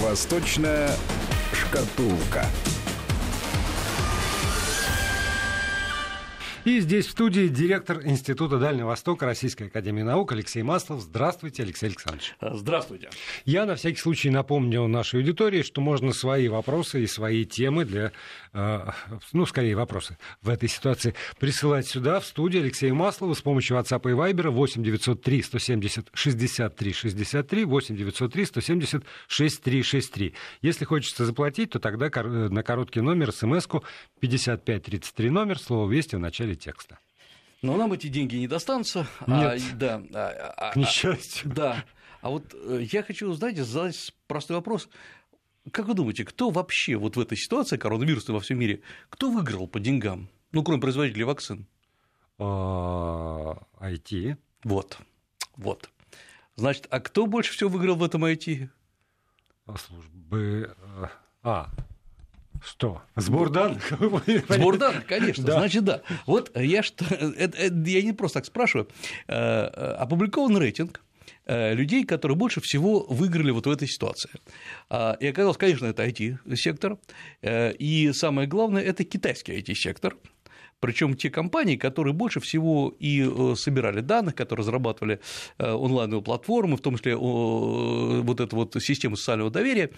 Восточная шкатулка. И здесь в студии директор Института Дальнего Востока Российской Академии Наук Алексей Маслов. Здравствуйте, Алексей Александрович. Здравствуйте. Я на всякий случай напомню нашей аудитории, что можно свои вопросы и свои темы для, э, ну, скорее вопросы в этой ситуации присылать сюда, в студию Алексея Маслова с помощью WhatsApp и Viber 8 903 170 63 63 8 903 170 63 63. Если хочется заплатить, то тогда на короткий номер смс-ку 5533 номер, слово «Вести» в начале начале текста. Но нам эти деньги не достанутся. А, Нет, а, да, а, к несчастью. Да. А вот э, я хочу, знаете, задать простой вопрос. Как вы думаете, кто вообще вот в этой ситуации коронавируса во всем мире, кто выиграл по деньгам? Ну, кроме производителей вакцин. IT. А, вот. Вот. Значит, а кто больше всего выиграл в этом IT? Службы. Э, а, что? Сбор данных? Сбор данных, конечно. Да. Значит, да. Вот я что, это, это, я не просто так спрашиваю. Э, э, опубликован рейтинг э, людей, которые больше всего выиграли вот в этой ситуации. И оказалось, конечно, это IT-сектор, и самое главное – это китайский IT-сектор, причем те компании, которые больше всего и собирали данных, которые разрабатывали онлайновые платформы, в том числе вот эту вот систему социального доверия,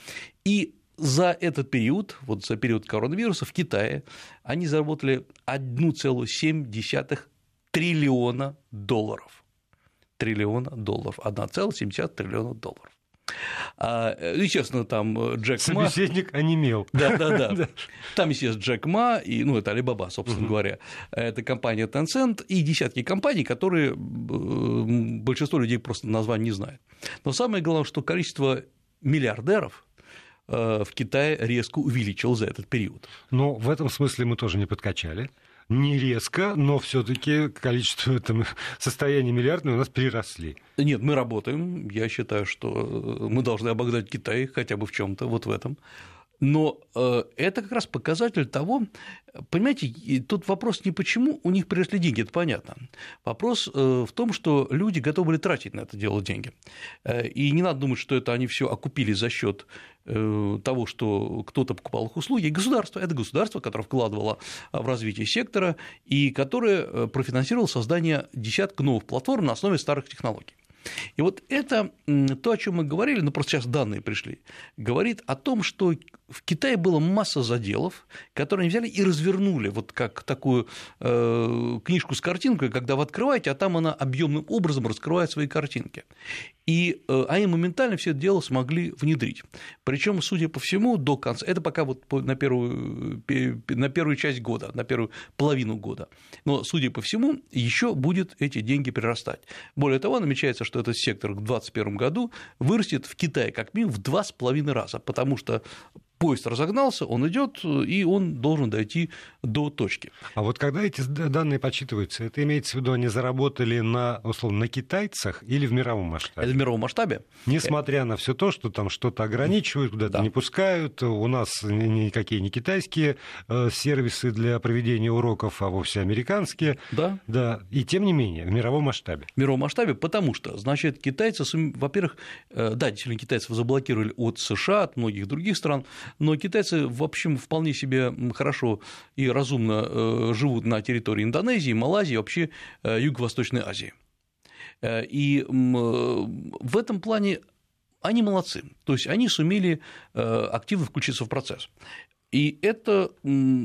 и за этот период, вот за период коронавируса в Китае, они заработали 1,7 триллиона долларов. Триллиона долларов. 1,7 триллиона долларов. А, естественно, там э, Джек Ма. Собеседник онемел. Да, да, да. Там, естественно, Джек Ма, и, ну, это Алибаба, собственно говоря, это компания Tencent и десятки компаний, которые большинство людей просто название не знает. Но самое главное, что количество миллиардеров Э, в Китае резко увеличил за этот период. Но в этом смысле мы тоже не подкачали. Не резко, но все-таки количество там, состояния миллиардное у нас приросли. Нет, мы работаем. Я считаю, что мы должны обогнать Китай хотя бы в чем-то вот в этом. Но э, это как раз показатель того, понимаете, тут вопрос не почему у них приросли деньги, это понятно. Вопрос э, в том, что люди готовы были тратить на это дело деньги. Э, и не надо думать, что это они все окупили за счет того, что кто-то покупал их услуги. Государство – это государство, которое вкладывало в развитие сектора и которое профинансировало создание десятка новых платформ на основе старых технологий. И вот это то, о чем мы говорили, ну просто сейчас данные пришли, говорит о том, что в Китае было масса заделов, которые они взяли и развернули, вот как такую э, книжку с картинкой, когда вы открываете, а там она объемным образом раскрывает свои картинки. И э, они моментально все это дело смогли внедрить. Причем, судя по всему, до конца, это пока вот на первую, на первую часть года, на первую половину года. Но, судя по всему, еще будет эти деньги прирастать. Более того, намечается, что этот сектор к 2021 году вырастет в Китае как минимум в два с половиной раза, потому что поезд разогнался, он идет, и он должен дойти до точки. А вот когда эти данные подсчитываются, это имеется в виду, они заработали на, условно, на китайцах или в мировом масштабе? Это в мировом масштабе. Несмотря на все то, что там что-то ограничивают, куда-то да. не пускают, у нас никакие не китайские э, сервисы для проведения уроков, а вовсе американские. Да. Да. И тем не менее, в мировом масштабе. В мировом масштабе, потому что, значит, китайцы, во-первых, э, да, действительно, китайцев заблокировали от США, от многих других стран, но китайцы, в общем, вполне себе хорошо и разумно э, живут на территории Индонезии, Малайзии, вообще э, Юго-Восточной Азии. Э, и в этом плане они молодцы, то есть они сумели активно включиться в процесс. И это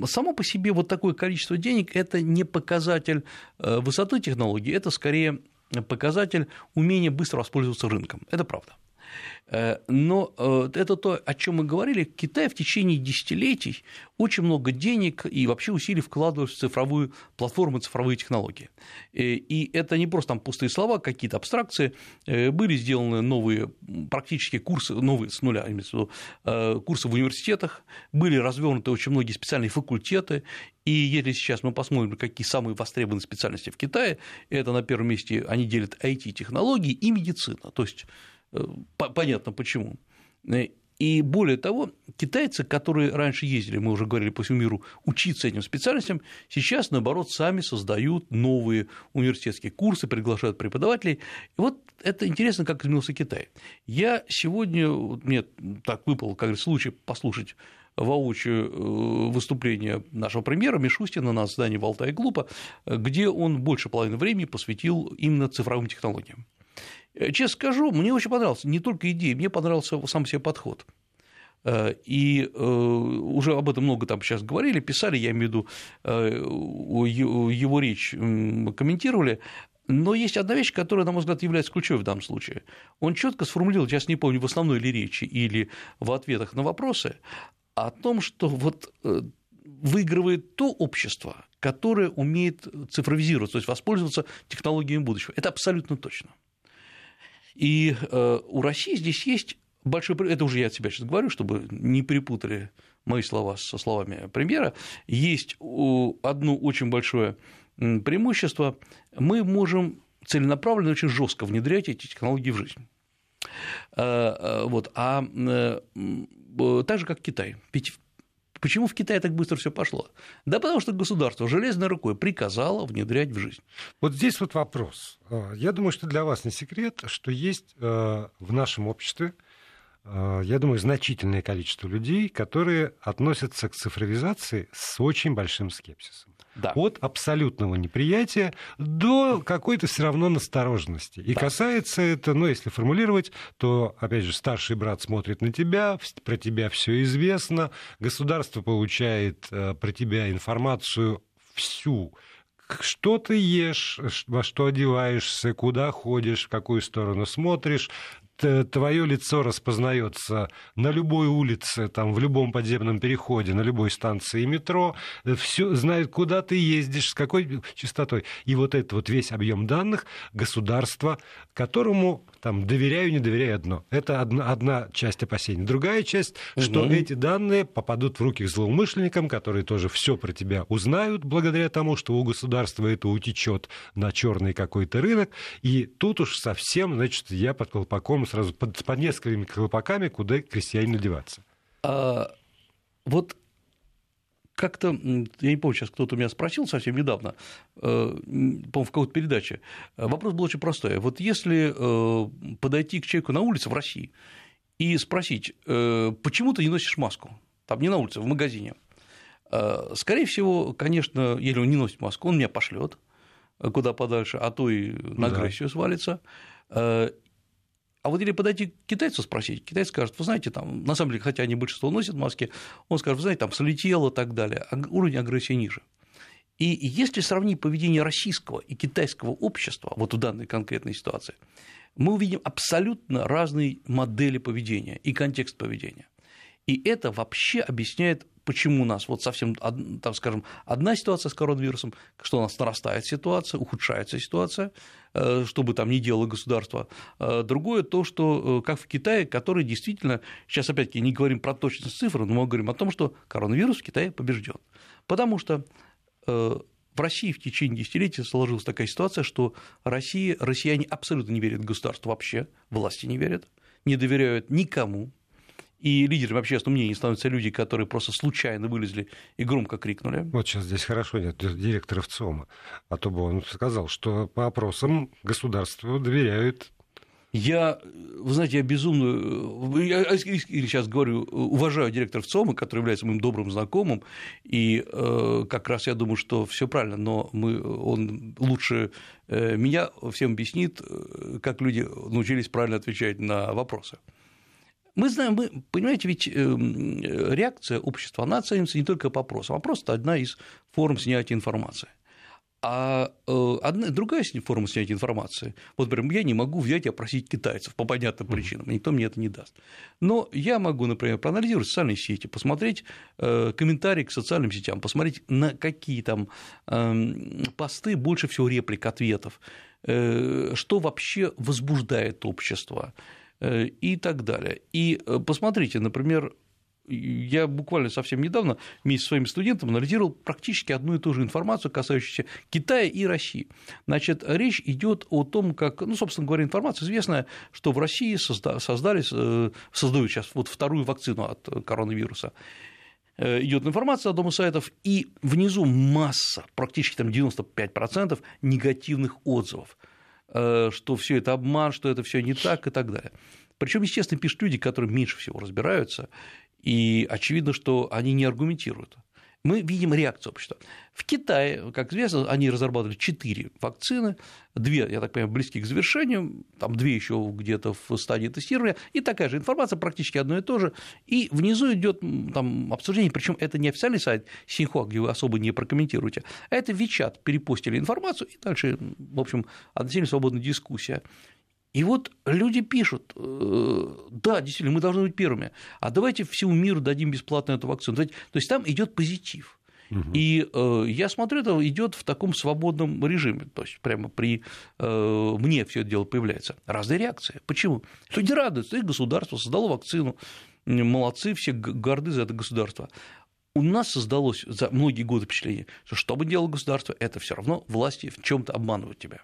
само по себе вот такое количество денег – это не показатель высоты технологий, это скорее показатель умения быстро воспользоваться рынком. Это правда. Э, но э, это то, о чем мы говорили. Китай в течение десятилетий очень много денег и вообще усилий вкладывает в цифровую платформу, цифровые технологии. Э, и это не просто там пустые слова, какие-то абстракции. Были сделаны новые практически курсы, новые с нуля, курсы в университетах, были развернуты очень многие специальные факультеты, и если сейчас мы посмотрим, какие самые востребованные специальности в Китае, это на первом месте они делят IT-технологии и медицина. То есть Понятно почему. И более того, китайцы, которые раньше ездили, мы уже говорили по всему миру, учиться этим специальностям, сейчас, наоборот, сами создают новые университетские курсы, приглашают преподавателей. И вот это интересно, как изменился Китай. Я сегодня, мне так выпал, как случай послушать воочию э, выступление нашего премьера Мишустина на заседании Болта и Глупа, где он больше половины времени посвятил именно цифровым технологиям. Э, честно скажу, мне очень понравился не только идея, мне понравился сам себе подход. Э, и уже об этом много там сейчас говорили, писали, я имею в виду его речь комментировали. Но есть одна вещь, которая, на мой взгляд, является ключевой в данном случае. Он четко сформулировал, сейчас не помню, в основной ли речи или в ответах на вопросы, о том, что вот э, выигрывает то общество, которое умеет цифровизироваться, то есть воспользоваться технологиями будущего. Это абсолютно точно. И э, у России здесь есть большой... Это уже я от себя сейчас говорю, чтобы не перепутали мои слова со словами премьера. Есть одно очень большое преимущество. Мы можем целенаправленно, очень жестко внедрять эти технологии в жизнь. Э, вот. А Э, так же, как Китай. Почему в Китае так быстро все пошло? Да потому что государство железной рукой приказало внедрять в жизнь. Вот здесь вот вопрос. Э, я думаю, что для вас не секрет, что есть э, в нашем обществе я думаю, значительное количество людей, которые относятся к цифровизации с очень большим скепсисом. Да. От абсолютного неприятия до какой-то все равно настороженности. И да. касается это, ну, если формулировать, то, опять же, старший брат смотрит на тебя, про тебя все известно, государство получает э, про тебя информацию всю, что ты ешь, во что одеваешься, куда ходишь, в какую сторону смотришь, твое лицо распознается на любой улице, там, в любом подземном переходе, на любой станции метро, все знают, куда ты ездишь, с какой частотой. И вот этот вот весь объем данных государства, которому там доверяю, не доверяю одно. Это одна, одна часть опасений. Другая часть, угу. что эти данные попадут в руки к злоумышленникам, которые тоже все про тебя узнают благодаря тому, что у государства это утечет на черный какой-то рынок. И тут уж совсем, значит, я под колпаком сразу под, под несколькими колпаками, куда крестьянину деваться. А, вот как-то, я не помню, сейчас кто-то меня спросил совсем недавно, э, по-моему, в какой-то передаче, вопрос был очень простой. Вот если э, подойти к человеку на улице в России и спросить, э, почему ты не носишь маску, там не на улице, в магазине, скорее всего, конечно, если он не носит маску, он меня пошлет куда подальше, а то и на агрессию да. свалится. А вот или подойти к китайцу спросить, китайец скажет, вы знаете, там, на самом деле, хотя они большинство носят маски, он скажет, вы знаете, там слетело и так далее, а уровень агрессии ниже. И если сравнить поведение российского и китайского общества вот в данной конкретной ситуации, мы увидим абсолютно разные модели поведения и контекст поведения. И это вообще объясняет почему у нас вот совсем, там, скажем, одна ситуация с коронавирусом, что у нас нарастает ситуация, ухудшается ситуация, э, что бы там ни делало государство. Э, другое то, что э, как в Китае, который действительно, сейчас опять-таки не говорим про точность цифр, но мы говорим о том, что коронавирус в Китае побежден. Потому что в России в течение десятилетий сложилась такая ситуация, что Россия, россияне абсолютно не верят государству вообще, власти не верят, не доверяют никому, и лидерами общественного мнения становятся люди, которые просто случайно вылезли и громко крикнули. Вот сейчас здесь хорошо нет директора ВЦИОМа, а то бы он сказал, что по опросам государству доверяют я, вы знаете, я безумно, я сейчас говорю, уважаю директора ВЦИОМа, который является моим добрым знакомым, и э, как раз я думаю, что все правильно, но мы, он лучше э, меня всем объяснит, э, как люди научились правильно отвечать на вопросы. Мы знаем, мы, понимаете, ведь эм, реакция общества, она оценивается не только по опросам, вопрос – это одна из форм снятия информации. А э, одна, другая форма снятия информации, вот, например, я не могу взять и опросить китайцев по понятным причинам, никто мне это не даст. Но я могу, например, проанализировать социальные сети, посмотреть э, комментарии к социальным сетям, посмотреть, на какие там эм, посты больше всего реплик, ответов, э, что вообще возбуждает общество, Э, и так далее. И э, посмотрите, например, я буквально совсем недавно вместе со своими студентами анализировал практически одну и ту же информацию, касающуюся Китая и России. Значит, речь идет о том, как, ну, собственно говоря, информация известная, что в России создали, э, создают сейчас вот вторую вакцину от коронавируса э, идет информация о из сайтов, и внизу масса, практически там 95% негативных отзывов, э, что все это обман, что это все не так и так далее. Причем, естественно, пишут люди, которые меньше всего разбираются, и очевидно, что они не аргументируют. Мы видим реакцию общества. В Китае, как известно, они разрабатывали четыре вакцины, две, я так понимаю, близки к завершению, там две еще где-то в стадии тестирования, и такая же информация, практически одно и то же. И внизу идет там обсуждение, причем это не официальный сайт Синьхуа, где вы особо не прокомментируете, а это Вичат перепостили информацию, и дальше, в общем, относительно свободная дискуссия. И вот люди пишут, э, да, действительно, мы должны быть первыми, а давайте всему миру дадим бесплатно эту вакцину. То есть там идет позитив. Угу. И э, я смотрю, это идет в таком свободном режиме, то есть прямо при э, мне все это дело появляется. Разные реакции. Почему? Люди радуются, их государство создало вакцину, молодцы, все горды за это государство. У нас создалось за многие годы впечатление, что что бы делало государство, это все равно власти в чем-то обманывают тебя.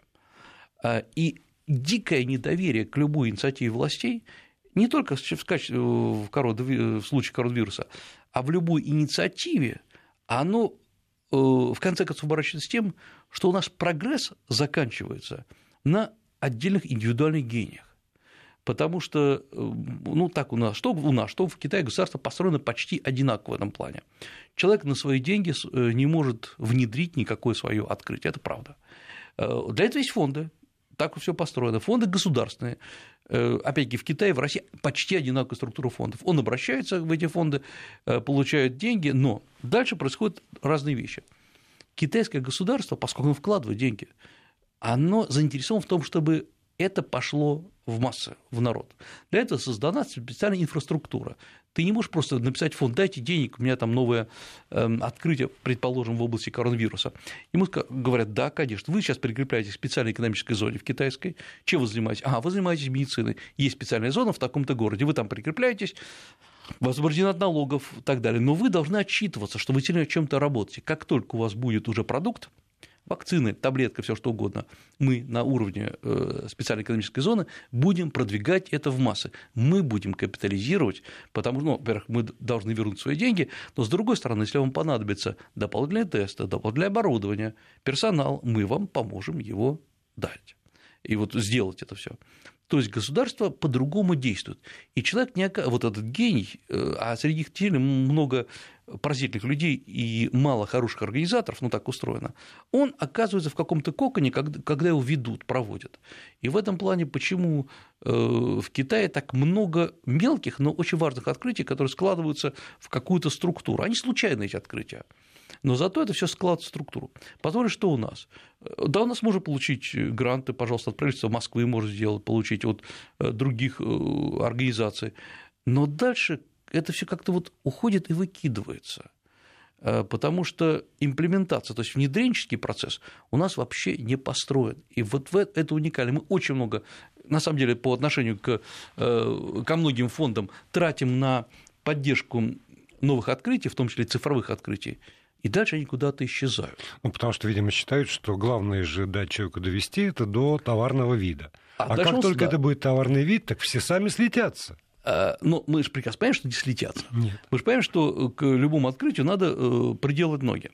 А, и дикое недоверие к любой инициативе властей, не только в, качестве, в, в случае коронавируса, а в любой инициативе, оно э, в конце концов оборачивается тем, что у нас прогресс заканчивается на отдельных индивидуальных гениях. Потому что, э, ну, так у нас, что у нас, что в Китае государство построено почти одинаково в этом плане. Человек на свои деньги э, не может внедрить никакое свое открытие, это правда. Для этого есть фонды, так все построено. Фонды государственные. Э, опять-таки, в Китае, в России почти одинаковая структура фондов. Он обращается в эти фонды, э, получает деньги, но дальше происходят разные вещи. Китайское государство, поскольку оно вкладывает деньги, оно заинтересовано в том, чтобы это пошло в массы, в народ. Для этого создана специальная инфраструктура. Ты не можешь просто написать фонд, дайте денег, у меня там новое эм, открытие, предположим, в области коронавируса. Ему говорят, да, конечно, вы сейчас прикрепляетесь к специальной экономической зоне в китайской, чем вы занимаетесь? А, вы занимаетесь медициной, есть специальная зона в таком-то городе, вы там прикрепляетесь, освобождены от налогов и так далее, но вы должны отчитываться, что вы сильно чем-то работаете. Как только у вас будет уже продукт, вакцины, таблетка, все что угодно, мы на уровне э, специальной экономической зоны будем продвигать это в массы. Мы будем капитализировать, потому что, ну, во-первых, мы должны вернуть свои деньги, но с другой стороны, если вам понадобится дополнительные тесты, дополнительное оборудование, персонал, мы вам поможем его дать и вот сделать это все. То есть государство по-другому действует. И человек не вот этот гений, э, а среди них теле много поразительных людей и мало хороших организаторов, ну так устроено, он оказывается в каком-то коконе, когда его ведут, проводят. И в этом плане почему э, в Китае так много мелких, но очень важных открытий, которые складываются в какую-то структуру. Они случайные эти открытия. Но зато это все складывает в структуру. Посмотрим, что у нас. Да, у нас можно получить гранты, пожалуйста, от правительства Москвы может сделать, получить от э, других э, организаций. Но дальше это все как-то вот уходит и выкидывается э, потому что имплементация, то есть внедренческий процесс у нас вообще не построен. И вот это уникально. Мы очень много, на самом деле, по отношению к, э, ко многим фондам тратим на поддержку новых открытий, в том числе цифровых открытий, и дальше они куда-то исчезают. Ну, потому что, видимо, считают, что главное же дать человеку довести это до товарного вида. А, а как только да. это будет товарный вид, так все сами слетятся. А, но мы же прекрасно понимаем, что не слетятся. Нет. Мы же понимаем, что к любому открытию надо э, приделать ноги.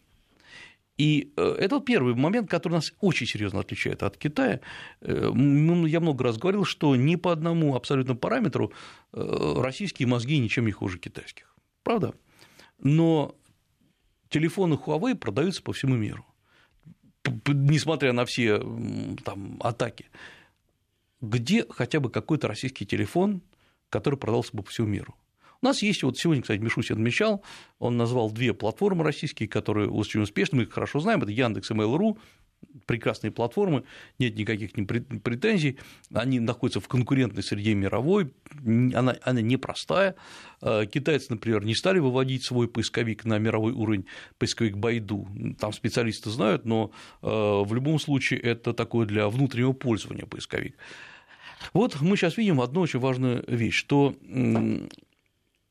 И э, это первый момент, который нас очень серьезно отличает от Китая. Э, я много раз говорил, что ни по одному абсолютно параметру российские мозги ничем не хуже китайских. Правда? Но телефоны Huawei продаются по всему миру, несмотря на все там, атаки. Где хотя бы какой-то российский телефон который продался бы по всему миру. У нас есть, вот сегодня, кстати, Мишустин отмечал, он назвал две платформы российские, которые очень успешны, мы их хорошо знаем, это Яндекс и Mail.ru, прекрасные платформы, нет никаких претензий, они находятся в конкурентной среде мировой, она, она непростая. Э, китайцы, например, не стали выводить свой поисковик на мировой уровень, поисковик Байду, там специалисты знают, но э, в любом случае это такое для внутреннего пользования поисковик. Вот мы сейчас видим одну очень важную вещь, что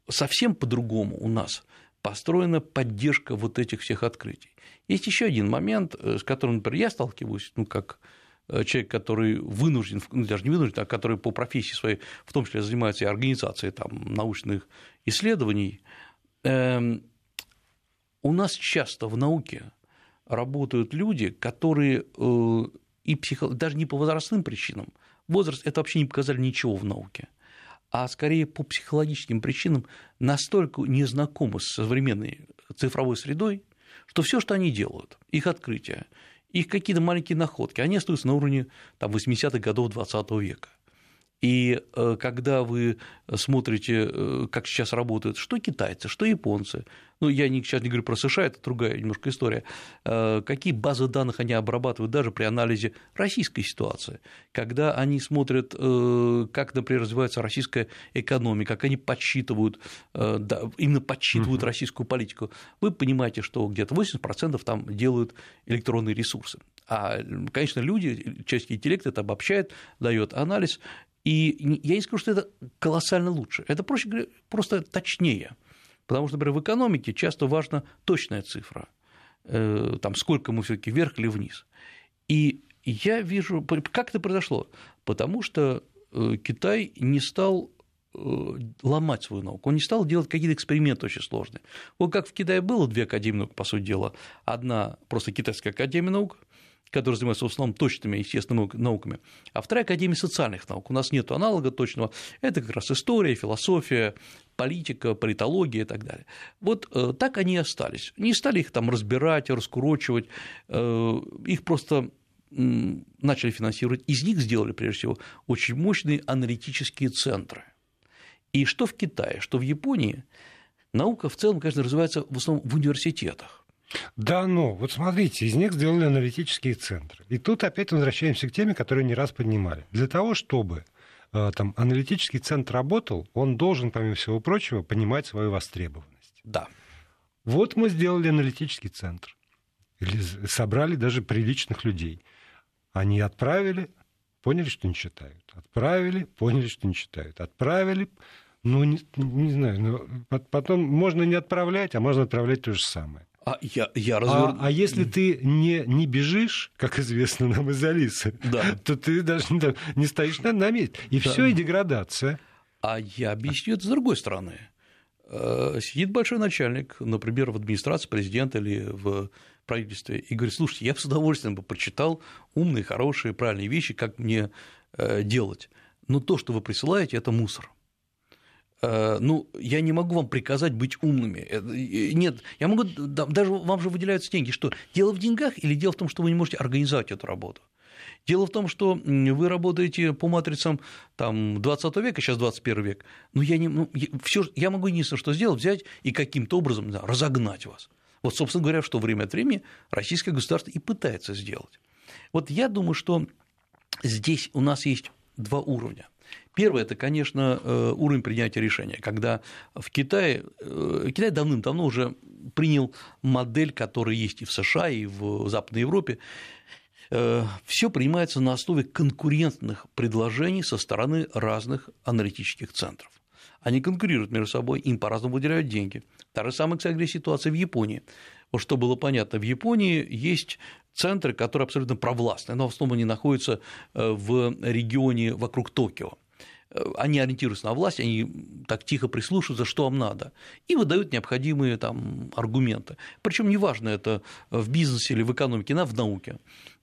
совсем по-другому у нас построена поддержка вот этих всех открытий. Есть еще один момент, с которым, например, я сталкиваюсь, ну, как человек, который вынужден, ну, даже не вынужден, а который по профессии своей, в том числе занимается организацией там, научных исследований, эм, у нас часто в науке работают люди, которые э, и психо... даже не по возрастным причинам, возраст – это вообще не показали ничего в науке, а скорее по психологическим причинам настолько не знакомы с современной цифровой средой, что все, что они делают, их открытия, их какие-то маленькие находки, они остаются на уровне там, 80-х годов 20 века. И э, когда вы смотрите, э, как сейчас работают что китайцы, что японцы, ну, я сейчас не говорю про США, это другая немножко история, э, какие базы данных они обрабатывают даже при анализе российской ситуации, когда они смотрят, как, например, развивается российская экономика, как они подсчитывают, именно подсчитывают российскую политику, вы понимаете, что где-то 80% там делают электронные ресурсы. А, конечно, люди, часть интеллекта это обобщает, дает анализ, и я не скажу, что это колоссально лучше, это, проще говоря, просто точнее. Потому что, например, в экономике часто важна точная цифра, э, там, сколько мы все таки вверх или вниз. И я вижу, как это произошло? Потому что э, Китай не стал э, ломать свою науку, он не стал делать какие-то эксперименты очень сложные. Вот как в Китае было две академии наук, по сути дела, одна просто китайская академия наук, который занимается в основном точными естественными науками, а вторая – Академия социальных наук. У нас нет аналога точного, это как раз история, философия, политика, политология и так далее. Вот э, так они и остались. Не стали их там разбирать, раскурочивать, э, их просто начали финансировать, из них сделали, прежде всего, очень мощные аналитические центры. И что в Китае, что в Японии, наука в целом, конечно, развивается в основном в университетах. Да, ну, вот смотрите, из них сделали аналитические центры. И тут опять возвращаемся к теме, которую не раз поднимали. Для того, чтобы э, там, аналитический центр работал, он должен, помимо всего прочего, понимать свою востребованность. Да. Вот мы сделали аналитический центр. Или собрали даже приличных людей. Они отправили, поняли, что не читают. Отправили, поняли, что не читают. Отправили, ну, не, не знаю, но потом можно не отправлять, а можно отправлять то же самое. А, я, я развер... а, а если ты не, не бежишь, как известно нам из Алисы, да. то ты даже не, не стоишь на, на месте. И да. все, и деградация. А я объясню это с другой стороны. Э, сидит большой начальник, например, в администрации президента или в правительстве, и говорит, слушайте, я бы с удовольствием бы прочитал умные, хорошие, правильные вещи, как мне э, делать. Но то, что вы присылаете, это мусор. Э, ну, я не могу вам приказать быть умными. Э, нет, я могу, даже вам же выделяются деньги. Что, дело в деньгах или дело в том, что вы не можете организовать эту работу? Дело в том, что вы работаете по матрицам там, 20 века, сейчас 21 век, но я, не, ну, я, всё, я могу единственное, что сделать, взять и каким-то образом да, разогнать вас. Вот, собственно говоря, что время от времени российское государство и пытается сделать. Вот я думаю, что здесь у нас есть два уровня – Первое – это, конечно, э, уровень принятия решения, когда в Китае, э, Китай давным-давно уже принял модель, которая есть и в США, и в Западной Европе, э, все принимается на основе конкурентных предложений со стороны разных аналитических центров. Они конкурируют между собой, им по-разному выделяют деньги. Та же самая, кстати, ситуация в Японии. Вот что было понятно, в Японии есть центры, которые абсолютно провластны, но в основном они находятся в регионе вокруг Токио. Э, они ориентируются на власть, они так тихо прислушиваются, что вам надо, и выдают необходимые там, аргументы. Причем неважно, это в бизнесе или в экономике, на в науке.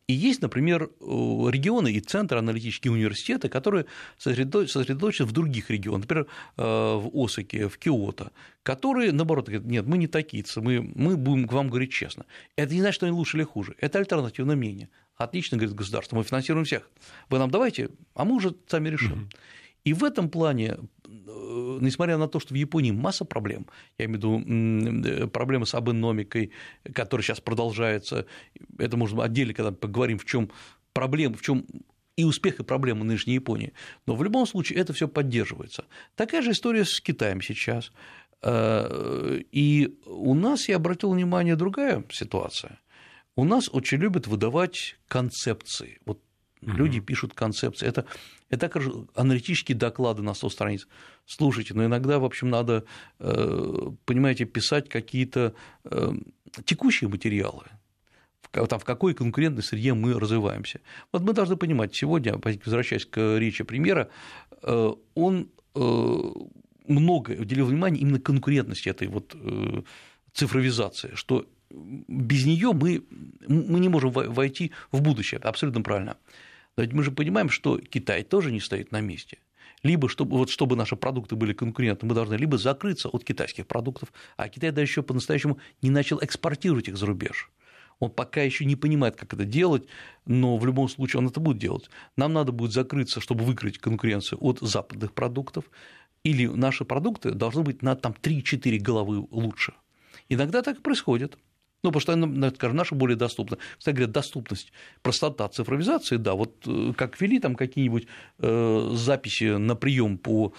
И есть, например, э, регионы и центры аналитические университеты, которые сосредоточены в других регионах, например, э, в Осаке, в Киото, которые, наоборот, говорят, нет, мы не такицы, мы, мы будем к вам говорить честно. Это не значит, что они лучше или хуже, это альтернативное мнение. Отлично, говорит государство, мы финансируем всех. Вы нам давайте, а мы уже сами решим. И в этом плане, несмотря на то, что в Японии масса проблем, я имею в виду э, проблемы с абономикой, которая сейчас продолжается, это можно отдельно, когда поговорим, в чем проблема, в чем и успех, и проблемы нынешней Японии. Но в любом случае это все поддерживается. Такая же история с Китаем сейчас. Э, и у нас, я обратил внимание, другая ситуация. У нас очень любят выдавать концепции. Вот люди пишут концепции. Это, это как аналитические доклады на 100 страниц. Слушайте, но иногда, в общем, надо, э, понимаете, писать какие-то э, текущие материалы там, в какой конкурентной среде мы развиваемся. Вот мы должны понимать, сегодня, возвращаясь к речи премьера, э, он много уделил внимания именно конкурентности этой вот цифровизации, что без нее мы, мы не можем войти в будущее. Абсолютно правильно. Но ведь мы же понимаем, что Китай тоже не стоит на месте. Либо, чтобы, вот, чтобы наши продукты были конкурентны, мы должны либо закрыться от китайских продуктов, а Китай даже еще по-настоящему не начал экспортировать их за рубеж. Он пока еще не понимает, как это делать, но в любом случае он это будет делать. Нам надо будет закрыться, чтобы выкрыть конкуренцию от западных продуктов, или наши продукты должны быть на там, 3-4 головы лучше. Иногда так и происходит. Ну, потому что, ну, скажем, наша более доступна. Кстати говоря, доступность, простота цифровизации, да, вот э, как ввели там какие-нибудь э, записи на прием по,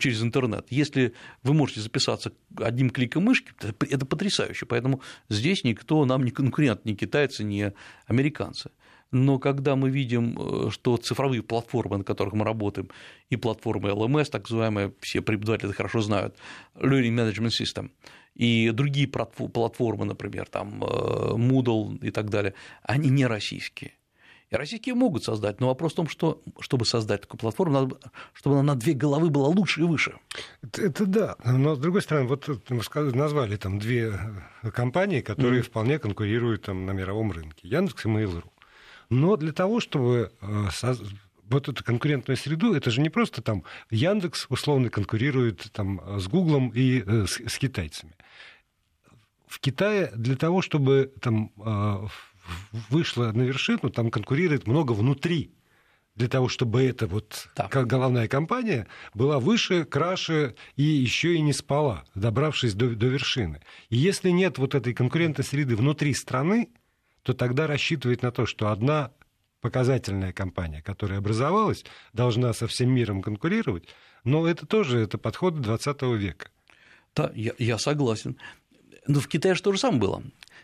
через интернет, если вы можете записаться одним кликом мышки, это потрясающе, поэтому здесь никто нам не конкурент, ни китайцы, ни американцы. Но когда мы видим, э, что цифровые платформы, на которых мы работаем, и платформы LMS, так называемые, все преподаватели это хорошо знают, Learning Management System – и другие платформы, например, там э, Moodle и так далее, они не российские. И российские могут создать, но вопрос в том, что чтобы создать такую платформу, надо, чтобы она на две головы была лучше и выше. Это, это да. Но с другой стороны, вот вы назвали там две компании, которые mm. вполне конкурируют там, на мировом рынке. Яндекс и Mail.ru. Но для того, чтобы э, вот эту конкурентную среду, это же не просто там Яндекс условно конкурирует там с Гуглом и э, с, с китайцами в Китае для того, чтобы там а, вышло на вершину, там конкурирует много внутри для того, чтобы эта вот да. головная компания была выше, краше и еще и не спала, добравшись до, до вершины. И если нет вот этой конкурентной среды внутри страны, то тогда рассчитывать на то, что одна показательная компания, которая образовалась, должна со всем миром конкурировать, но это тоже это подход 20 века. Да, я, я согласен. Но в Китае же то же самое было.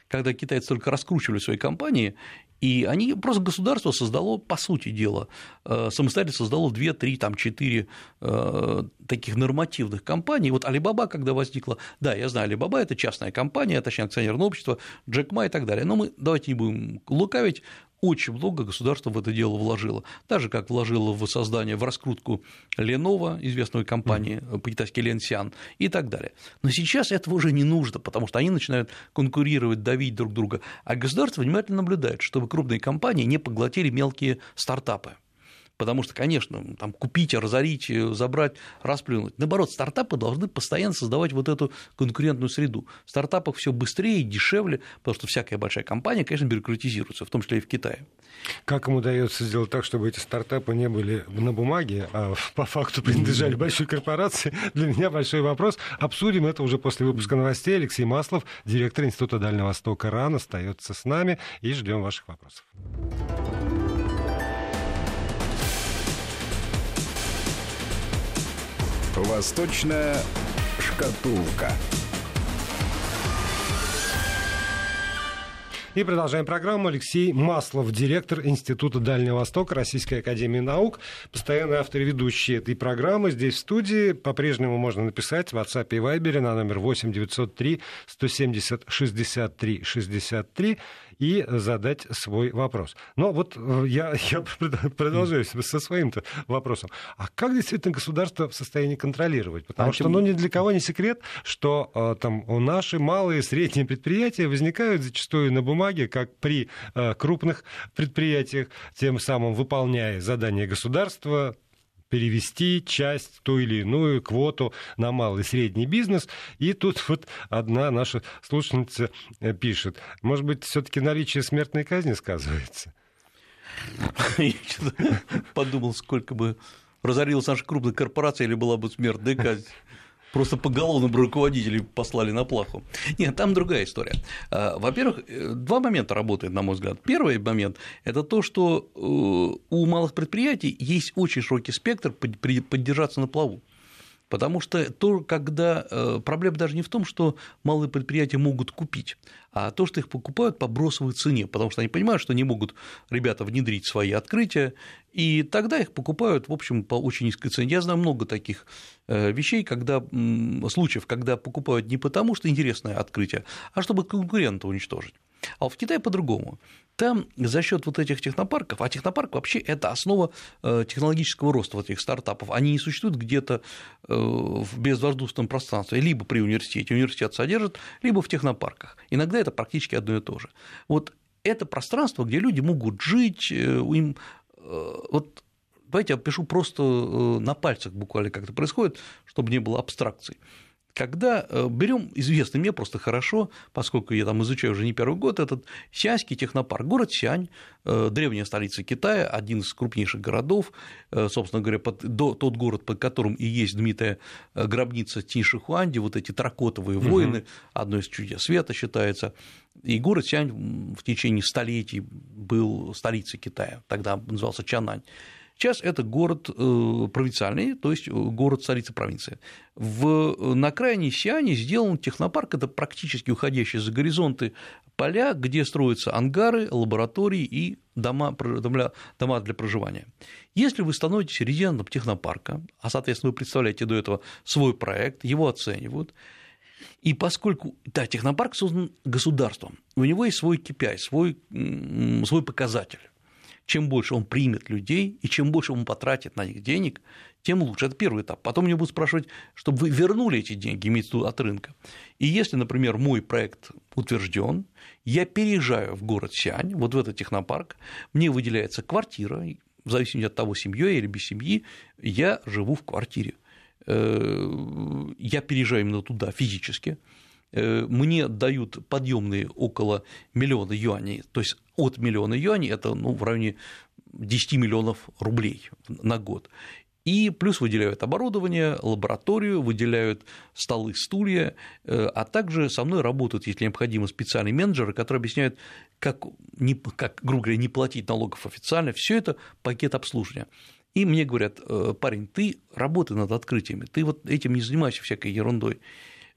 Когда китайцы только раскручивали свои компании, и они просто государство создало, по сути дела, э, самостоятельно создало 2, 3, там, 4 э, таких нормативных компаний. Вот Алибаба, когда возникла, да, я знаю, Алибаба – это частная компания, точнее, акционерное общество, Джек Ма и так далее. Но мы давайте не будем лукавить, очень много государство в это дело вложило. Так же, как вложило в создание, в раскрутку Ленова, известной компании, по-китайски Ленсиан, и так далее. Но сейчас этого уже не нужно, потому что они начинают конкурировать, давить друг друга, а государство внимательно наблюдает, чтобы крупные компании не поглотили мелкие стартапы. Потому что, конечно, там, купить, разорить, э, забрать, расплюнуть. Наоборот, стартапы должны постоянно создавать вот эту конкурентную среду. В стартапах все быстрее, дешевле, потому что всякая большая компания, конечно, бюрократизируется, в том числе и в Китае. Как им удается сделать так, чтобы эти стартапы не были на бумаге, а по факту принадлежали большой корпорации? Для меня большой вопрос. Обсудим это уже после выпуска новостей. Алексей Маслов, директор Института Дальнего Востока РАН, остается с нами и ждем ваших вопросов. Восточная шкатулка. И продолжаем программу. Алексей Маслов, директор Института Дальнего Востока Российской Академии Наук, постоянный автор и ведущий этой программы. Здесь в студии по-прежнему можно написать в WhatsApp и Viber на номер 8 903 170 63 63 и задать свой вопрос. Но вот э, я, я продолжаю со своим-то вопросом. А как действительно государство в состоянии контролировать? Потому а что, ну, ни для кого не секрет, что э, там наши малые и средние предприятия возникают зачастую на бумаге, как при э, крупных предприятиях, тем самым выполняя задания государства, перевести часть, ту или иную квоту на малый и средний бизнес. И тут вот одна наша слушательница э, пишет, может быть, все-таки наличие смертной казни сказывается? Я подумал, сколько бы разорилась наша крупная корпорация или была бы смертная казнь. Просто поголовно руководителей послали на плаху. Нет, там другая история. А, во-первых, э, два момента работают, на мой взгляд. Первый момент – это то, что э, у малых предприятий есть очень широкий спектр поддержаться на плаву. Потому что то, когда э, проблема даже не в том, что малые предприятия могут купить, а то, что их покупают по бросовой цене, потому что они понимают, что не могут ребята внедрить свои открытия, и тогда их покупают, в общем, по очень низкой цене. Я знаю много таких э, вещей, когда, случаев, когда покупают не потому, что интересное открытие, а чтобы конкурента уничтожить. А в Китае по-другому. Там за счет вот этих технопарков, а технопарк вообще это основа э, технологического роста вот этих стартапов, они не существуют где-то э, в безвоздушном пространстве, либо при университете, университет содержит, либо в технопарках. Иногда это практически одно и то же. Вот это пространство, где люди могут жить, им вот давайте я пишу просто на пальцах буквально, как это происходит, чтобы не было абстракций когда э, берем известный мне просто хорошо, поскольку я там изучаю уже не первый год, этот Сианьский технопарк, город Сиань, э, древняя столица Китая, один из крупнейших городов, э, собственно говоря, под, до, тот город, под которым и есть знаменитая гробница Тиньшихуанди, вот эти тракотовые войны, угу. одно из чудес света считается, и город Сиань в течение столетий был столицей Китая, тогда назывался Чанань. Сейчас это город э, провинциальный, то есть э, город столицы провинции. В, э, на крайней Сиане сделан технопарк, это практически уходящие за горизонты поля, где строятся ангары, лаборатории и дома, дома для проживания. Если вы становитесь резидентом технопарка, а, соответственно, вы представляете до этого свой проект, его оценивают, и поскольку, да, технопарк создан государством, у него есть свой KPI, свой, свой показатель чем больше он примет людей и чем больше он потратит на них денег, тем лучше. Это первый этап. Потом мне будут спрашивать, чтобы вы вернули эти деньги, имеется от рынка. И если, например, мой проект утвержден, я переезжаю в город Сиань, вот в этот технопарк, мне выделяется квартира, в зависимости от того, семьей или без семьи, я живу в квартире. Э, я переезжаю именно туда физически, мне дают подъемные около миллиона юаней, то есть от миллиона юаней это ну, в районе 10 миллионов рублей на год. И плюс выделяют оборудование, лабораторию, выделяют столы, стулья, э, а также со мной работают, если необходимо, специальные менеджеры, которые объясняют, как, не, как грубо говоря, не платить налогов официально. Все это пакет обслуживания. И мне говорят, «Э, парень, ты работай над открытиями, ты вот этим не занимайся всякой ерундой.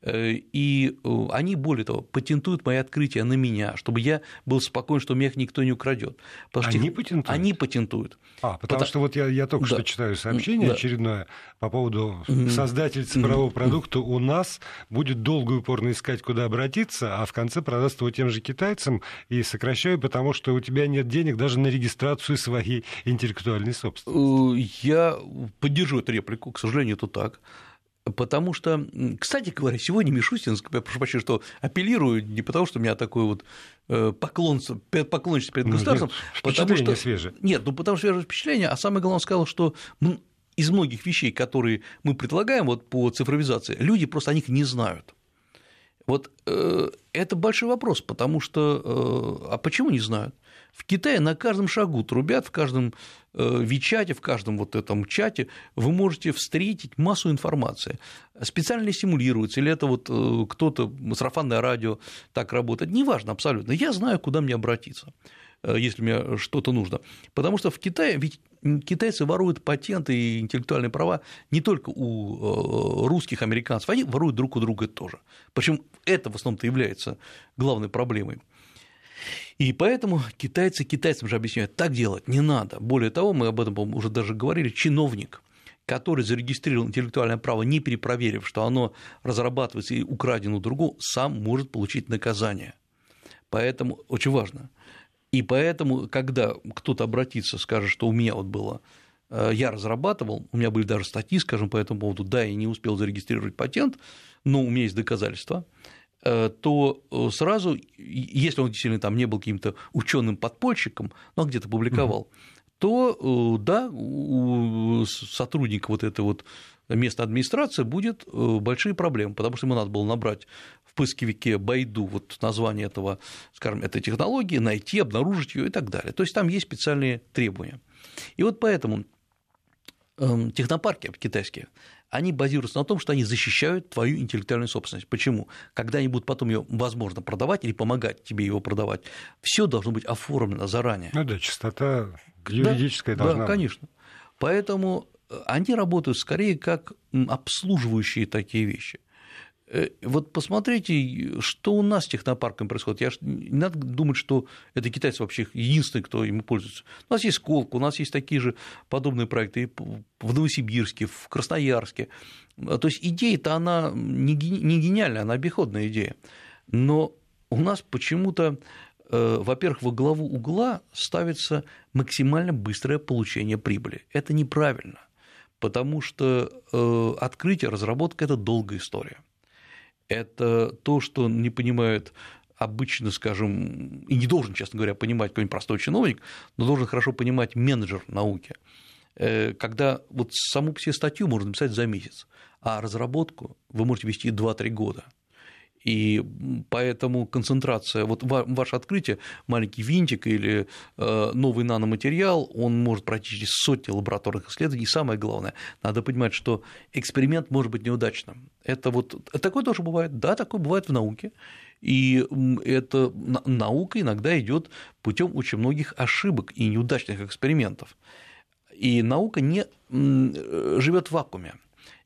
Э, и э, они, более того, патентуют мои открытия на меня, чтобы я был спокоен, что меня их никто не украдет. Они их... патентуют? Они патентуют. А, потому, потому... что вот я, я только да. что читаю сообщение да. очередное по поводу создатель цифрового продукта у нас будет долго и упорно искать, куда обратиться, а в конце продаст его тем же китайцам и сокращаю, потому что у тебя нет денег даже на регистрацию своей интеллектуальной собственности. Э, я поддержу эту реплику, к сожалению, это так. Потому что, кстати говоря, сегодня Мишустин, я прошу прощения, что апеллирую не потому, что у меня такой вот э, поклонство, поклонничество перед ну, государством, нет, потому что свежее. Нет, ну потому что свежее впечатление, а самое главное, сказал, что из многих вещей, которые мы предлагаем вот по цифровизации, люди просто о них не знают. Вот э, это большой вопрос, потому что э, а почему не знают? В Китае на каждом шагу трубят, в каждом э, Вичате, в каждом вот этом чате вы можете встретить массу информации. Специально ли симулируется, или это вот э, кто-то, сарафанное радио так работает, неважно абсолютно. Я знаю, куда мне обратиться э, если мне что-то нужно. Потому что в Китае, ведь китайцы воруют патенты и интеллектуальные права не только у русских, американцев, они воруют друг у друга тоже. Причем это в основном-то является главной проблемой. И поэтому китайцы китайцам же объясняют, так делать не надо. Более того, мы об этом уже даже говорили, чиновник, который зарегистрировал интеллектуальное право, не перепроверив, что оно разрабатывается и украдено у другого, сам может получить наказание. Поэтому очень важно. И поэтому, когда кто-то обратится, скажет, что у меня вот было э, я разрабатывал, у меня были даже статьи, скажем, по этому поводу, да, я не успел зарегистрировать патент, но у меня есть доказательства, то э, сразу, если он действительно там не был каким-то ученым подпольщиком, но где-то публиковал, то э, да, у сотрудника вот этого вот места администрации будет большие проблемы, потому что ему надо было набрать в поисковике Байду вот название этого, скажем, этой технологии, найти, обнаружить ее и так далее. То есть там есть специальные требования. И вот поэтому эм, технопарки китайские, они базируются на том, что они защищают твою интеллектуальную собственность. Почему? Когда они будут потом ее, возможно, продавать или помогать тебе его продавать, все должно быть оформлено заранее. Ну да, чистота юридическая да, должна Да, конечно. Поэтому э, они работают скорее как обслуживающие такие вещи. Э, вот посмотрите, что у нас с технопарком происходит. Я не надо думать, что это китайцы вообще единственные, кто ими пользуется. У нас есть Сколк, у нас есть такие же подобные проекты и в Новосибирске, в Красноярске. То есть идея-то она не гениальная, она обиходная идея. Но у нас почему-то э, во-первых, во главу угла ставится максимально быстрое получение прибыли. Это неправильно, потому что э, открытие, разработка – это долгая история это то, что не понимает обычно, скажем, и не должен, честно говоря, понимать какой-нибудь простой чиновник, но должен хорошо понимать менеджер науки, э, когда вот саму все статью можно написать за месяц, а разработку вы можете вести 2-3 года – и поэтому концентрация, вот ваше открытие, маленький винтик или э, новый наноматериал, он может пройти через сотни лабораторных исследований. И самое главное, надо понимать, что эксперимент может быть неудачным. Это вот такое тоже бывает. Да, такое бывает в науке. И эта наука иногда идет путем очень многих ошибок и неудачных экспериментов. И наука не э, живет в вакууме.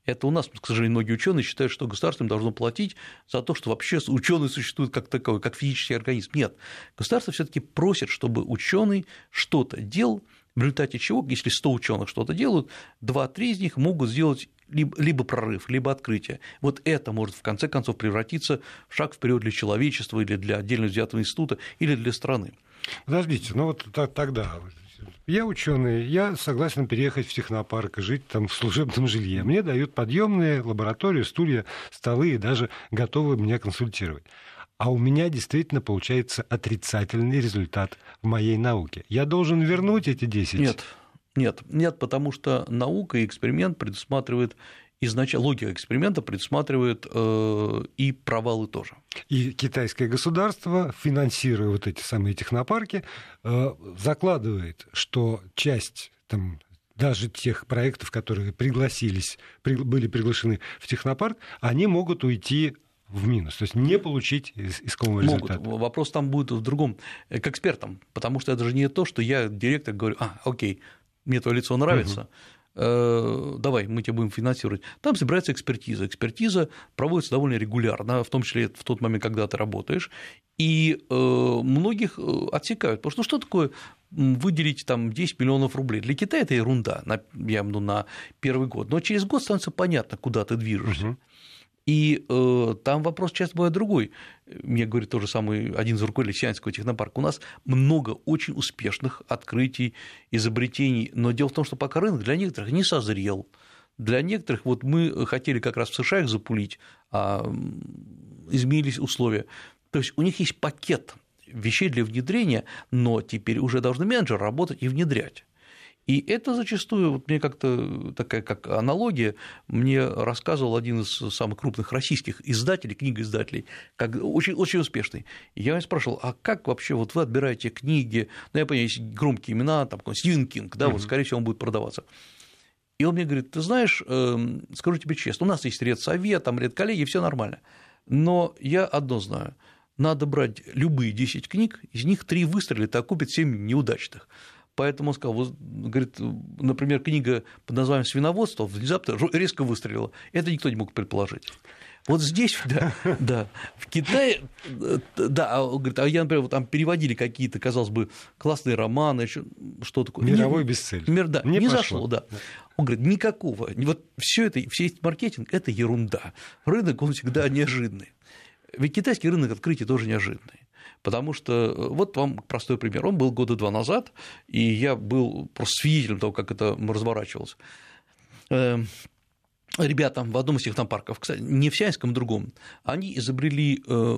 Это у нас, к сожалению, многие ученые считают, что государство им должно платить за то, что вообще ученый существует как таковой, как физический организм. Нет, государство все-таки просит, чтобы ученый что-то делал, в результате чего, если 100 ученых что-то делают, 2-3 из них могут сделать либо прорыв, либо открытие. Вот это может в конце концов превратиться в шаг вперед для человечества или для отдельно взятого института или для страны. Подождите, ну вот тогда я ученый, я согласен переехать в технопарк и жить там в служебном жилье. Мне дают подъемные лаборатории, стулья, столы и даже готовы меня консультировать. А у меня действительно получается отрицательный результат в моей науке. Я должен вернуть эти 10? Нет, нет, нет, потому что наука и эксперимент предусматривает изначально логика эксперимента предусматривает э, и провалы тоже. И китайское государство, финансируя вот эти самые технопарки, э, закладывает, что часть там, даже тех проектов, которые пригласились, при, были приглашены в технопарк, они могут уйти в минус, то есть не получить искомого Могут. результата. Вопрос там будет в другом, э, к экспертам, потому что это же не то, что я директор говорю, а, окей, мне твое лицо нравится, угу давай, мы тебя будем финансировать. Там собирается экспертиза. Экспертиза проводится довольно регулярно, в том числе в тот момент, когда ты работаешь, и э, многих э, отсекают. Потому что ну, что такое выделить там 10 миллионов рублей? Для Китая это ерунда, на, я виду на первый год. Но через год становится понятно, куда ты движешься. Угу. И э, там вопрос часто бывает другой. Мне говорит тоже самый один из руководителей Сианского технопарка. У нас много очень успешных открытий, изобретений, но дело в том, что пока рынок для некоторых не созрел. Для некоторых, вот мы хотели как раз в США их запулить, а изменились условия. То есть у них есть пакет вещей для внедрения, но теперь уже должны менеджеры работать и внедрять. И это зачастую, вот мне как-то такая как аналогия, мне рассказывал один из самых крупных российских издателей, книгоиздателей, как очень, очень успешный. Я его спрашивал, а как вообще вот вы отбираете книги, ну, я понимаю, есть громкие имена, там, Стивен Кинг, да, вот, скорее всего, он будет продаваться. И он мне говорит, ты знаешь, эм, скажу тебе честно, у нас есть редсовет, там редколлеги, все нормально, но я одно знаю, надо брать любые 10 книг, из них 3 выстрелит, а купит 7 неудачных. Поэтому он сказал, вот, говорит, например, книга под названием «Свиноводство» внезапно резко выстрелила. Это никто не мог предположить. Вот здесь, да, да, в Китае, да, а, говорит, а я, например, вот там переводили какие-то, казалось бы, классные романы, еще что такое. Мировой не, бестселлер. Мир, да, не, не зашло, да. Он говорит, никакого, вот все это, все эти маркетинг – это ерунда. Рынок, он всегда неожиданный. Ведь китайский рынок открытия тоже неожиданный. Потому что, э, вот вам простой пример, он был года два назад, и я был просто свидетелем того, как это разворачивалось. Эм, ребята в одном из технопарков, кстати, не в Сианском, другом, они изобрели э,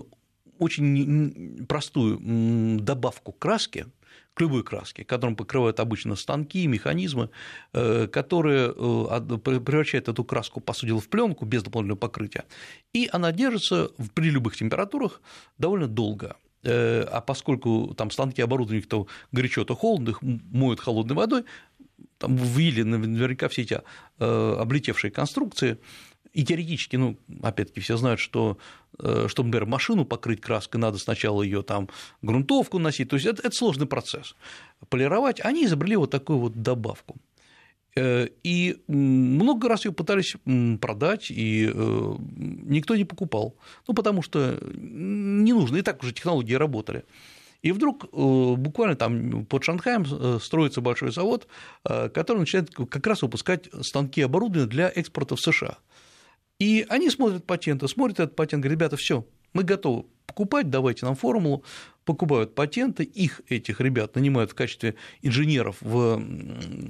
очень простую добавку краски, к любой краске, которым покрывают обычно станки, механизмы, э, которые превращают эту краску, по сути в пленку без дополнительного покрытия, и она держится при любых температурах довольно долго. Э, а поскольку там станки оборудованы то горячо, то холодно, их моют холодной водой, там ввели наверняка все эти э, облетевшие конструкции, и теоретически, ну, опять-таки, все знают, что, э, чтобы, например, машину покрыть краской, надо сначала ее там грунтовку носить, то есть это, это сложный процесс. Полировать, они изобрели вот такую вот добавку. Э, и много раз ее пытались продать, и э, никто не покупал. Ну, потому что не нужно, и так уже технологии работали. И вдруг э, буквально там под Шанхаем строится большой завод, который начинает как раз выпускать станки оборудования для экспорта в США. И они смотрят патенты, смотрят этот патент, говорят, ребята, все, мы готовы покупать, давайте нам формулу, покупают патенты, их, этих ребят, нанимают в качестве инженеров в,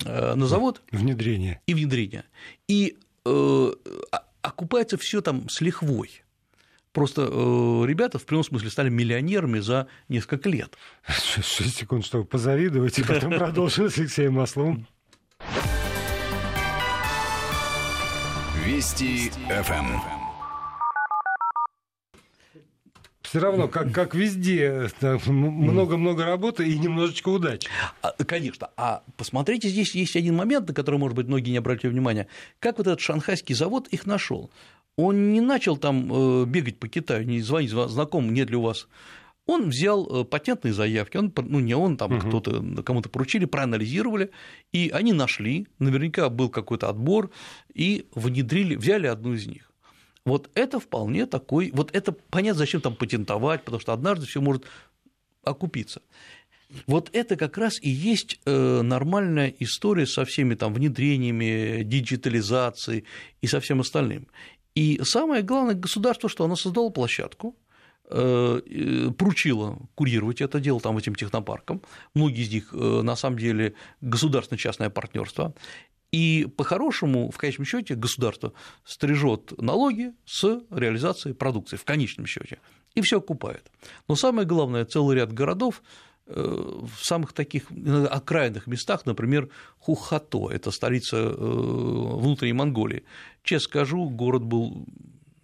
э, на завод. Внедрение. И внедрение. И э, окупается все там с лихвой. Просто э, ребята в прямом смысле стали миллионерами за несколько лет. Шесть секунд, чтобы позавидовать, и потом продолжим с Алексеем Масловым. Вести ФМ все равно, как, как везде, много-много работы и немножечко удачи. А, конечно. А посмотрите, здесь есть один момент, на который, может быть, многие не обратили внимания. Как вот этот шанхайский завод их нашел? Он не начал там э, бегать по Китаю, не звонить знакомым, нет ли у вас он взял э, патентные заявки, он, ну не он, там угу. кто-то, кому-то поручили, проанализировали, и они нашли, наверняка был какой-то отбор, и внедрили, взяли одну из них. Вот это вполне такой, вот это понятно, зачем там патентовать, потому что однажды все может окупиться. Вот это как раз и есть э, нормальная история со всеми там внедрениями, диджитализацией и со всем остальным. И самое главное, государство, что оно создало площадку, э, поручило курировать это дело там этим технопаркам. Многие из них э, на самом деле государственно-частное партнерство. И по-хорошему, в конечном счете, государство стрижет налоги с реализацией продукции, в конечном счете, и все окупает. Но самое главное, целый ряд городов э, в самых таких окраинных местах, например, Хухато, это столица э, внутренней Монголии. Честно скажу, город был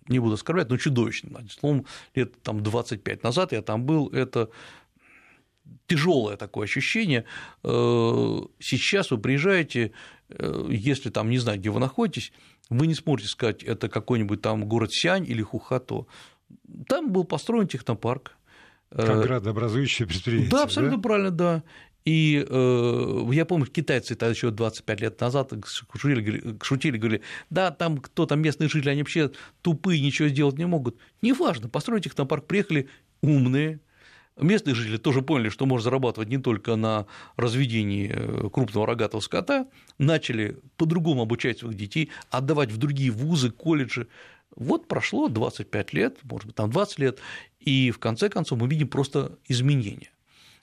не буду оскорблять, но чудовищным. Словом, лет там 25 назад я там был, это тяжелое такое ощущение. Э, сейчас вы приезжаете, если там не знаю, где вы находитесь, вы не сможете сказать, это какой-нибудь там город Сянь или Хухато. Там был построен технопарк. Э, как градообразующее предприятие. Да, абсолютно да? правильно, да. И э, я помню, китайцы тогда еще 25 лет назад шутили, шутили, говорили, да, там кто там местные жители, они вообще тупые, ничего сделать не могут. Неважно, построить технопарк, приехали умные, Местные жители тоже поняли, что можно зарабатывать не только на разведении э, крупного рогатого скота, начали по-другому обучать своих детей, отдавать в другие вузы, колледжи. Вот прошло 25 лет, может быть, там 20 лет, и в конце концов мы видим просто изменения.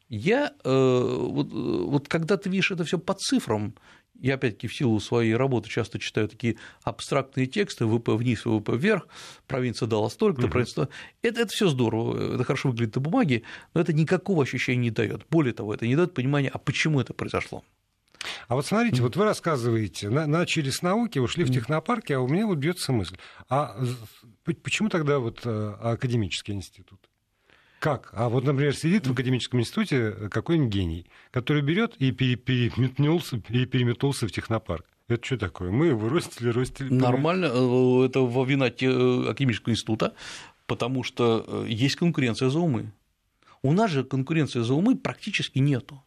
Я э, вот, вот когда ты видишь это все по цифрам, я опять-таки в силу своей работы часто читаю такие абстрактные тексты, ВП вниз, ВП вверх, провинция дала столько-то, угу. провинция... Это, это все здорово, это хорошо выглядит на бумаге, но это никакого ощущения не дает. Более того, это не дает понимания, а почему это произошло. А вот смотрите, вот вы рассказываете, начали с науки, ушли в технопарки, а у меня вот бьется мысль, а почему тогда вот э, академический институт? Как? А вот, например, сидит в академическом институте какой-нибудь гений, который берет и переметнулся, и переметнулся в технопарк. Это что такое? Мы его ростили, ростили. Нормально, э, это во вина э, академического института, потому что э, есть конкуренция за умы. У нас же конкуренции за умы практически нету.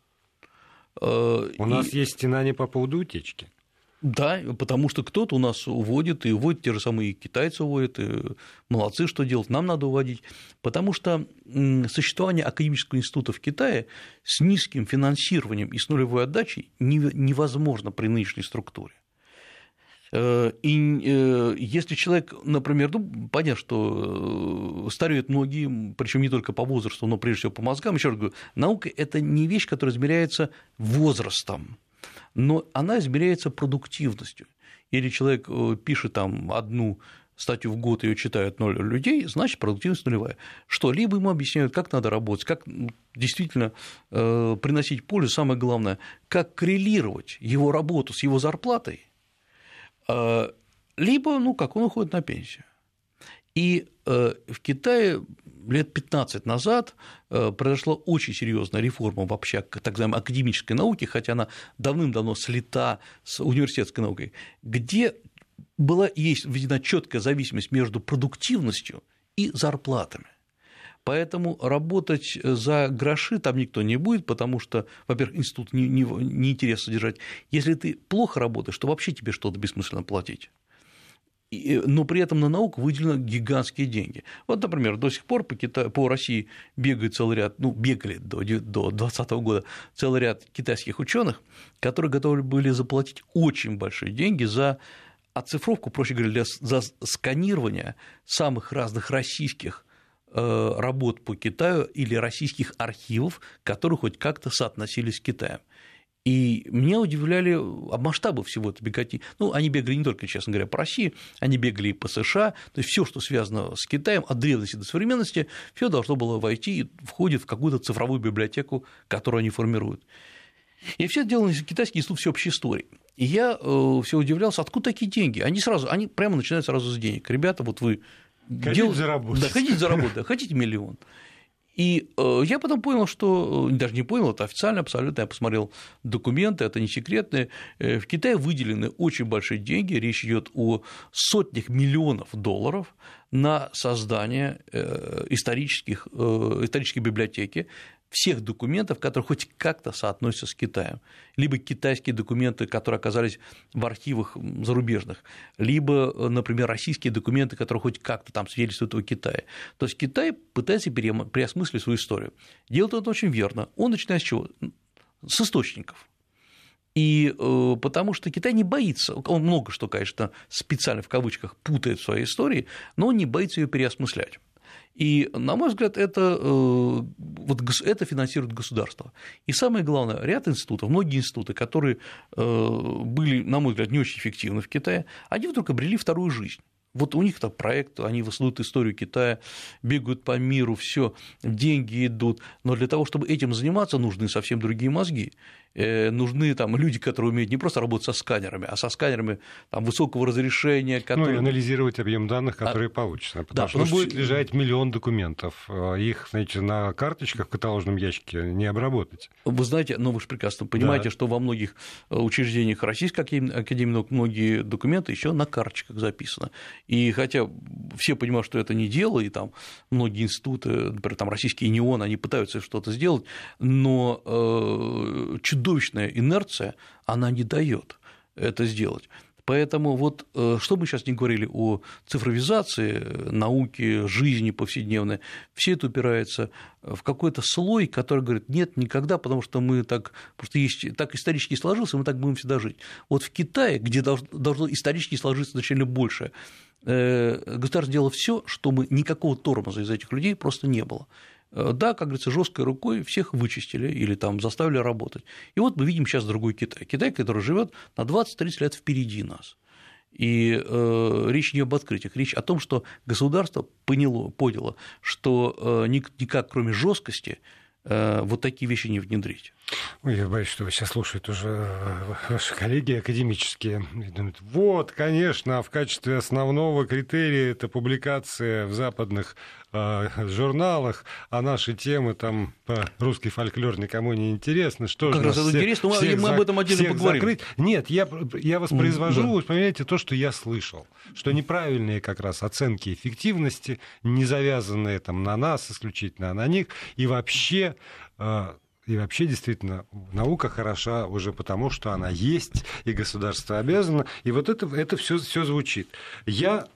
У и... нас есть стена не по поводу утечки. Да, потому что кто-то у нас уводит, и уводит те же самые китайцы уводят, и молодцы, что делать, нам надо уводить. Потому что существование академического института в Китае с низким финансированием и с нулевой отдачей невозможно при нынешней структуре. Э, и э, если человек, например, ну, понятно, что э, стареют многие, причем не только по возрасту, но прежде всего по мозгам, еще раз говорю, наука – это не вещь, которая измеряется возрастом но она измеряется продуктивностью. Или человек э, пишет там одну статью в год, ее читают ноль людей, значит, продуктивность нулевая. Что? Либо ему объясняют, как надо работать, как действительно э, приносить пользу, самое главное, как коррелировать его работу с его зарплатой, э, либо, ну, как он уходит на пенсию. И в Китае лет 15 назад э, произошла очень серьезная реформа вообще так называемой академической науки, хотя она давным-давно слита с университетской наукой, где была есть введена четкая зависимость между продуктивностью и зарплатами. Поэтому работать за гроши там никто не будет, потому что, во-первых, институт не, не, не интересно содержать. Если ты плохо работаешь, то вообще тебе что-то бессмысленно платить но при этом на науку выделены гигантские деньги. Вот, например, до сих пор по, Кита... по России бегает целый ряд, ну, бегали до 2020 года целый ряд китайских ученых, которые готовы были заплатить очень большие деньги за оцифровку, проще говоря, для, за сканирование самых разных российских э, работ по Китаю или российских архивов, которые хоть как-то соотносились с Китаем. И меня удивляли масштабы всего этого беготни. Ну, они бегали не только, честно говоря, по России, они бегали и по США. То есть все, что связано с Китаем, от древности до современности, все должно было войти и входит в какую-то цифровую библиотеку, которую они формируют. И все это делали Китайский институт всеобщей истории. И я э, все удивлялся, откуда такие деньги? Они сразу, они прямо начинают сразу с денег. Ребята, вот вы Хотите дел... заработать. Да, хотите заработать, да, хотите миллион. И э, я потом понял, что, э, даже не понял, это официально абсолютно, я посмотрел документы, это не секретные, э, в Китае выделены очень большие деньги, речь идет о сотнях миллионов долларов на создание исторических, исторической библиотеки, всех документов, которые хоть как-то соотносятся с Китаем. Либо китайские документы, которые оказались в архивах зарубежных, либо, например, российские документы, которые хоть как-то там свидетельствуют о Китае. То есть Китай пытается переосмыслить свою историю. Делает это очень верно. Он начинает с чего? С источников. И э, потому что Китай не боится, он много что, конечно, специально в кавычках путает в своей истории, но он не боится ее переосмыслять. И, на мой взгляд, это, э, вот, это финансирует государство. И самое главное, ряд институтов, многие институты, которые э, были, на мой взгляд, не очень эффективны в Китае, они вдруг обрели вторую жизнь. Вот у них так проект, они воссоздают историю Китая, бегают по миру, все, деньги идут. Но для того, чтобы этим заниматься, нужны совсем другие мозги. Э, нужны там люди, которые умеют не просто работать со сканерами, а со сканерами там, высокого разрешения. Которые... Ну и анализировать объем данных, а, которые а... получены. Потому да, что ну, будет лежать миллион документов. А их, знаете, на карточках в каталожном ящике не обработать. Вы знаете, ну вы же прекрасно понимаете, да. что во многих э, учреждениях Российской Академии многие документы еще на карточках записаны. И хотя все понимают, что это не дело, и там многие институты, например, там российский НИОН, они пытаются что-то сделать, но э, чудовищная инерция, она не дает это сделать. Поэтому вот э, что мы сейчас не говорили о цифровизации науки, жизни повседневной, все это упирается в какой-то слой, который говорит, нет, никогда, потому что мы так, просто есть, так исторически сложился, мы так будем всегда жить. Вот в Китае, где должно, исторически сложиться значительно больше, э, государство делало все, чтобы никакого тормоза из этих людей просто не было. Э, да, как говорится, жесткой рукой всех вычистили или там заставили работать. И вот мы видим сейчас другой Китай. Китай, который живет на 20-30 лет впереди нас. И э, речь не об открытиях, речь о том, что государство поняло, поняло, что э, никак кроме жесткости Э, вот такие вещи не внедрить. Ой, я боюсь, что вы сейчас слушают уже э, ваши коллеги академические. И думают, вот, конечно, в качестве основного критерия это публикация в западных э, журналах, а наши темы там по русский фольклор никому не интересны. Что как же раз это всех, интересно, всех мы об этом отдельно поговорим. Закрыть? Нет, я, я воспроизвожу, да. вы вспоминаете то, что я слышал, что неправильные как раз оценки эффективности, не завязанные там на нас исключительно, а на них, и вообще а, и вообще, действительно, наука хороша уже потому, что она есть, и государство обязано. И вот это, это все, все звучит. Я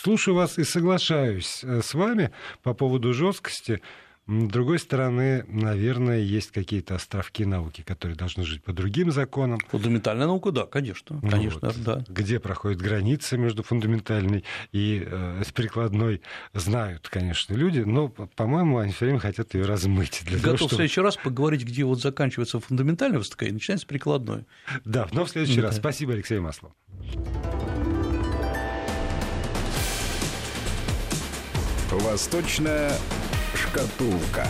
слушаю вас и соглашаюсь э, с вами по поводу жесткости. С другой стороны, наверное, есть какие-то островки науки, которые должны жить по другим законам. Фундаментальная наука, да, конечно, конечно, вот. да. Где проходит граница между фундаментальной и э, прикладной, знают, конечно, люди, но, по-моему, они все время хотят ее размыть. Для Готов того, чтобы... в следующий раз поговорить, где вот заканчивается фундаментальная высока и начинается прикладной. Да, но в следующий да. раз. Спасибо, Алексей Маслов. Восточная шкатулка.